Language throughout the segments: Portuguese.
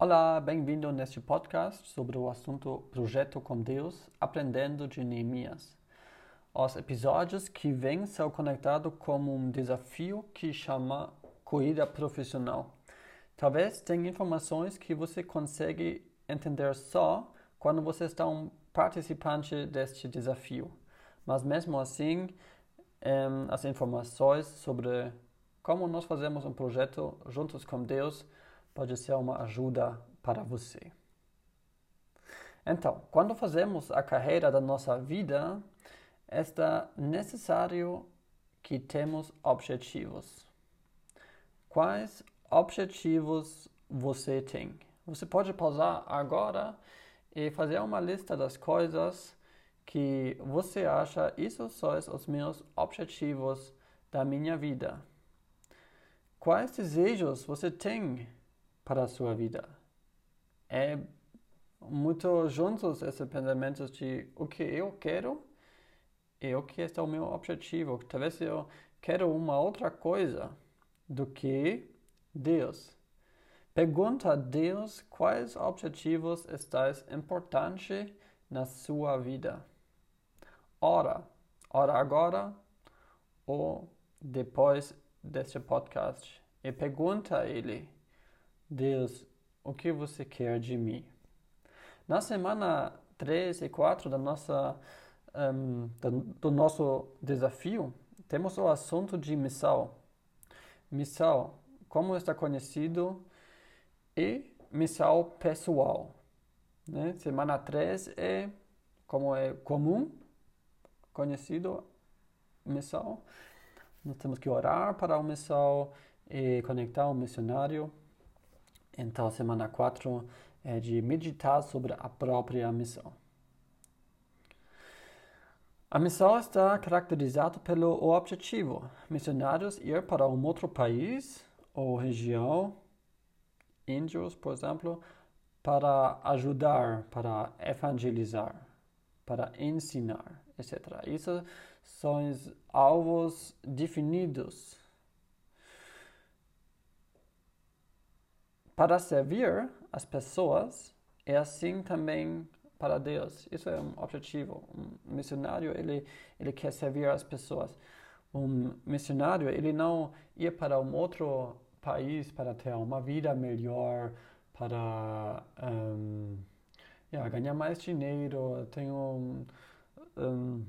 Olá, bem-vindo neste podcast sobre o assunto Projeto com Deus, aprendendo de Neemias. Os episódios que vêm são conectados como um desafio que chama corrida profissional. Talvez tenha informações que você consegue entender só quando você está um participante deste desafio. Mas mesmo assim, as informações sobre como nós fazemos um projeto juntos com Deus pode ser uma ajuda para você. Então, quando fazemos a carreira da nossa vida, é necessário que temos objetivos. Quais objetivos você tem? Você pode pausar agora e fazer uma lista das coisas que você acha isso são os meus objetivos da minha vida. Quais desejos você tem para a sua vida. É muito juntos esses pensamentos de o que eu quero e o que é o meu objetivo. Talvez eu quero uma outra coisa do que Deus. Pergunta a Deus quais objetivos estás importante na sua vida. Ora, ora agora ou depois deste podcast e pergunta a Ele Deus, o que você quer de mim? Na semana 3 e 4 da nossa, um, do nosso desafio, temos o assunto de missão. Missão, como está conhecido, e missão pessoal. Né? Semana 3 é como é comum, conhecido, missão. Nós temos que orar para o missão e conectar o missionário então, semana 4 é de meditar sobre a própria missão. A missão está caracterizada pelo objetivo: missionários ir para um outro país ou região, índios, por exemplo, para ajudar, para evangelizar, para ensinar, etc. Isso são os alvos definidos para servir as pessoas é assim também para Deus. Isso é um objetivo. Um missionário, ele, ele quer servir as pessoas. Um missionário, ele não ia para um outro país para ter uma vida melhor, para um, yeah, ganhar mais dinheiro, tem, um, um,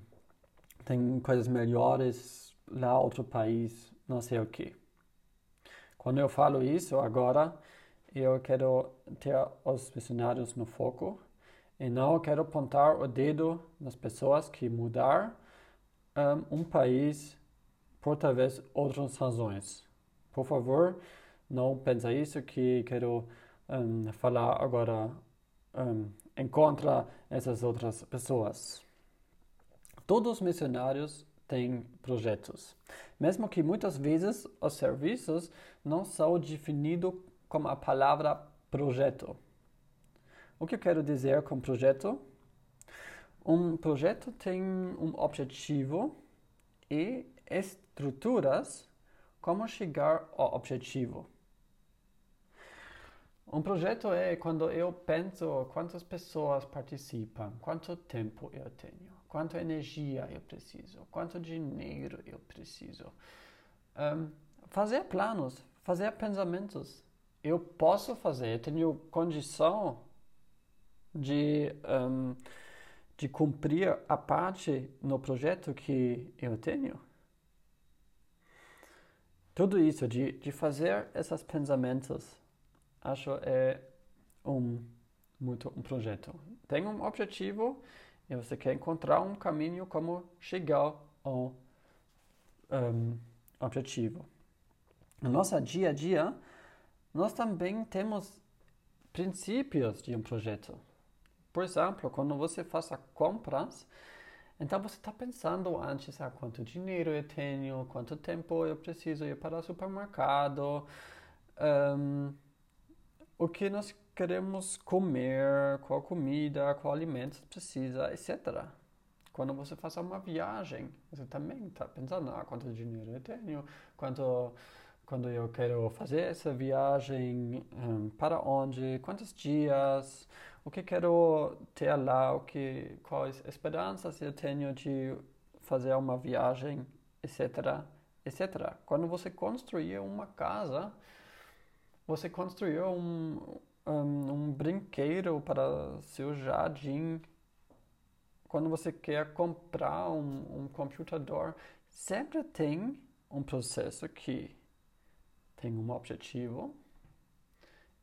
tem coisas melhores lá outro país, não sei o que. Quando eu falo isso agora, eu quero ter os missionários no foco e não quero apontar o dedo nas pessoas que mudar um, um país por talvez outras razões. Por favor, não pense isso que quero um, falar agora um, em contra essas outras pessoas. Todos os missionários têm projetos, mesmo que muitas vezes os serviços não são definidos com a palavra projeto. O que eu quero dizer com projeto? Um projeto tem um objetivo e estruturas como chegar ao objetivo. Um projeto é quando eu penso quantas pessoas participam, quanto tempo eu tenho, quanta energia eu preciso, quanto dinheiro eu preciso. Um, fazer planos, fazer pensamentos, eu posso fazer, tenho condição de, um, de cumprir a parte no projeto que eu tenho. Tudo isso, de, de fazer esses pensamentos, acho é um, muito um projeto. Tem um objetivo e você quer encontrar um caminho como chegar ao um, objetivo. No nosso dia a dia, nós também temos princípios de um projeto. Por exemplo, quando você faz compras, então você está pensando antes ah, quanto dinheiro eu tenho, quanto tempo eu preciso ir para o supermercado, um, o que nós queremos comer, qual comida, qual alimento precisa, etc. Quando você faz uma viagem, você também está pensando ah, quanto dinheiro eu tenho, quanto quando eu quero fazer essa viagem, um, para onde, quantos dias, o que quero ter lá, o que, quais esperanças eu tenho de fazer uma viagem, etc, etc. Quando você construir uma casa, você construiu um, um, um brinquedo para seu jardim, quando você quer comprar um, um computador, sempre tem um processo que tem um objetivo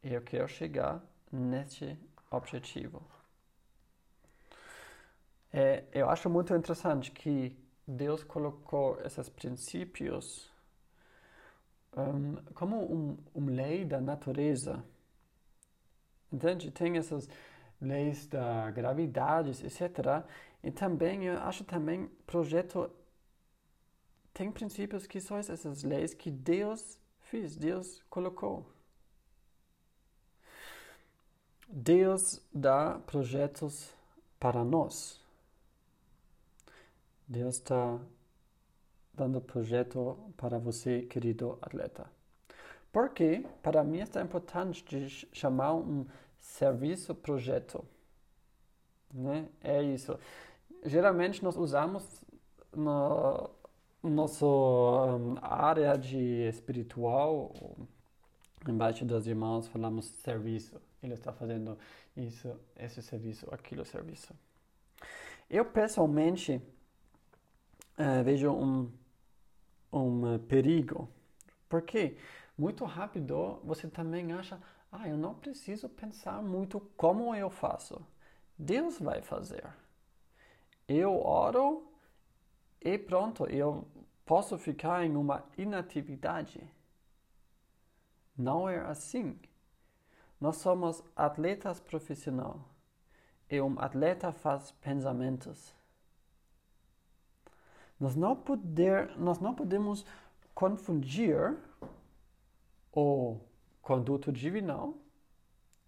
e eu quero chegar neste objetivo. É, eu acho muito interessante que Deus colocou esses princípios um, como um, uma lei da natureza. Entende? Tem essas leis da gravidade, etc. E também, eu acho também, projeto tem princípios que são essas leis que Deus fez, Deus colocou. Deus dá projetos para nós. Deus está dando projeto para você, querido atleta. Porque, para mim, é importante de chamar um serviço projeto. Né? É isso. Geralmente nós usamos na nossa área de espiritual, embaixo das irmãos, falamos serviço. Ele está fazendo isso, esse serviço, aquilo serviço. Eu pessoalmente uh, vejo um, um perigo, porque muito rápido você também acha, ah, eu não preciso pensar muito como eu faço. Deus vai fazer. Eu oro e pronto, eu posso ficar em uma inatividade. Não é assim. Nós somos atletas profissionais e um atleta faz pensamentos. Nós não, poder, nós não podemos confundir o conduto divinal.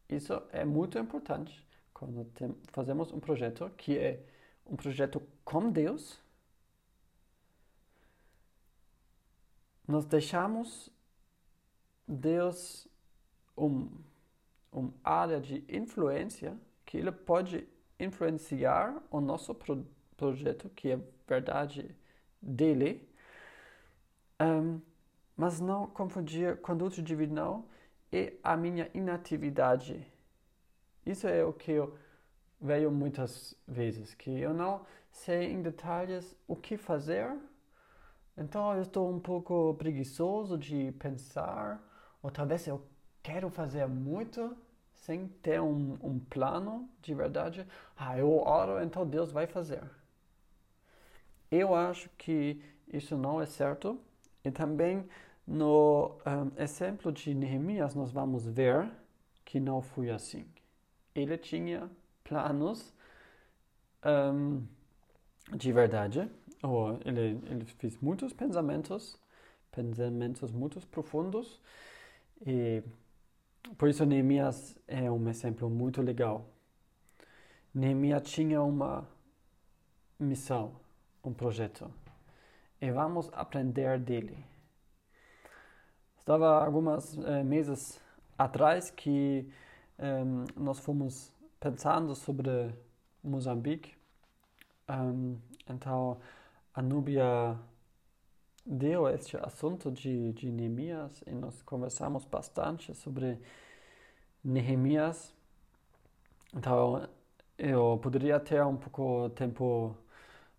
Isso é muito importante quando tem, fazemos um projeto que é um projeto com Deus. Nós deixamos Deus um uma área de influência que ele pode influenciar o nosso pro projeto, que é verdade dele, um, mas não confundir conduta divinal e a minha inatividade. Isso é o que eu vejo muitas vezes, que eu não sei em detalhes o que fazer, então eu estou um pouco preguiçoso de pensar, ou talvez eu quero fazer muito sem ter um, um plano de verdade. Ah, eu oro, então Deus vai fazer. Eu acho que isso não é certo. E também no um, exemplo de Neemias nós vamos ver que não foi assim. Ele tinha planos um, de verdade. Ou ele, ele fez muitos pensamentos, pensamentos muito profundos. E por isso, Neemias é um exemplo muito legal. Neemias tinha uma missão, um projeto, e vamos aprender dele. Estava algumas eh, meses atrás que eh, nós fomos pensando sobre Moçambique. Um, então, a Núbia deu este assunto de, de Neemias e nós conversamos bastante sobre Neemias. Então, eu poderia ter um pouco tempo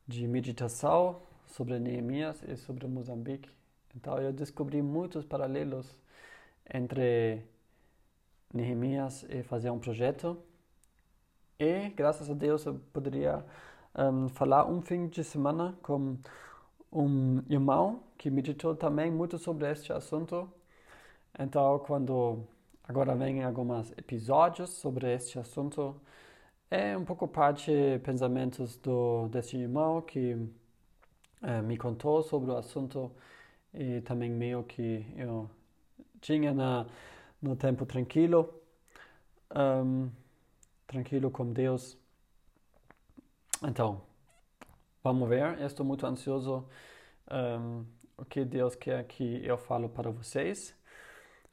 de meditação sobre Neemias e sobre Moçambique. Então, eu descobri muitos paralelos entre Neemias e fazer um projeto. E, graças a Deus, eu poderia um, falar um fim de semana com um irmão que meditou também muito sobre este assunto. Então, quando agora vem alguns episódios sobre este assunto, é um pouco parte pensamentos do desse irmão que é, me contou sobre o assunto e também meio que eu tinha na no tempo tranquilo, um, tranquilo com Deus. Então, Vamos ver, estou muito ansioso um, o que Deus quer que eu falo para vocês,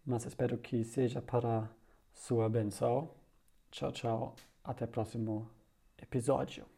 mas espero que seja para sua benção. Tchau, tchau. Até o próximo episódio.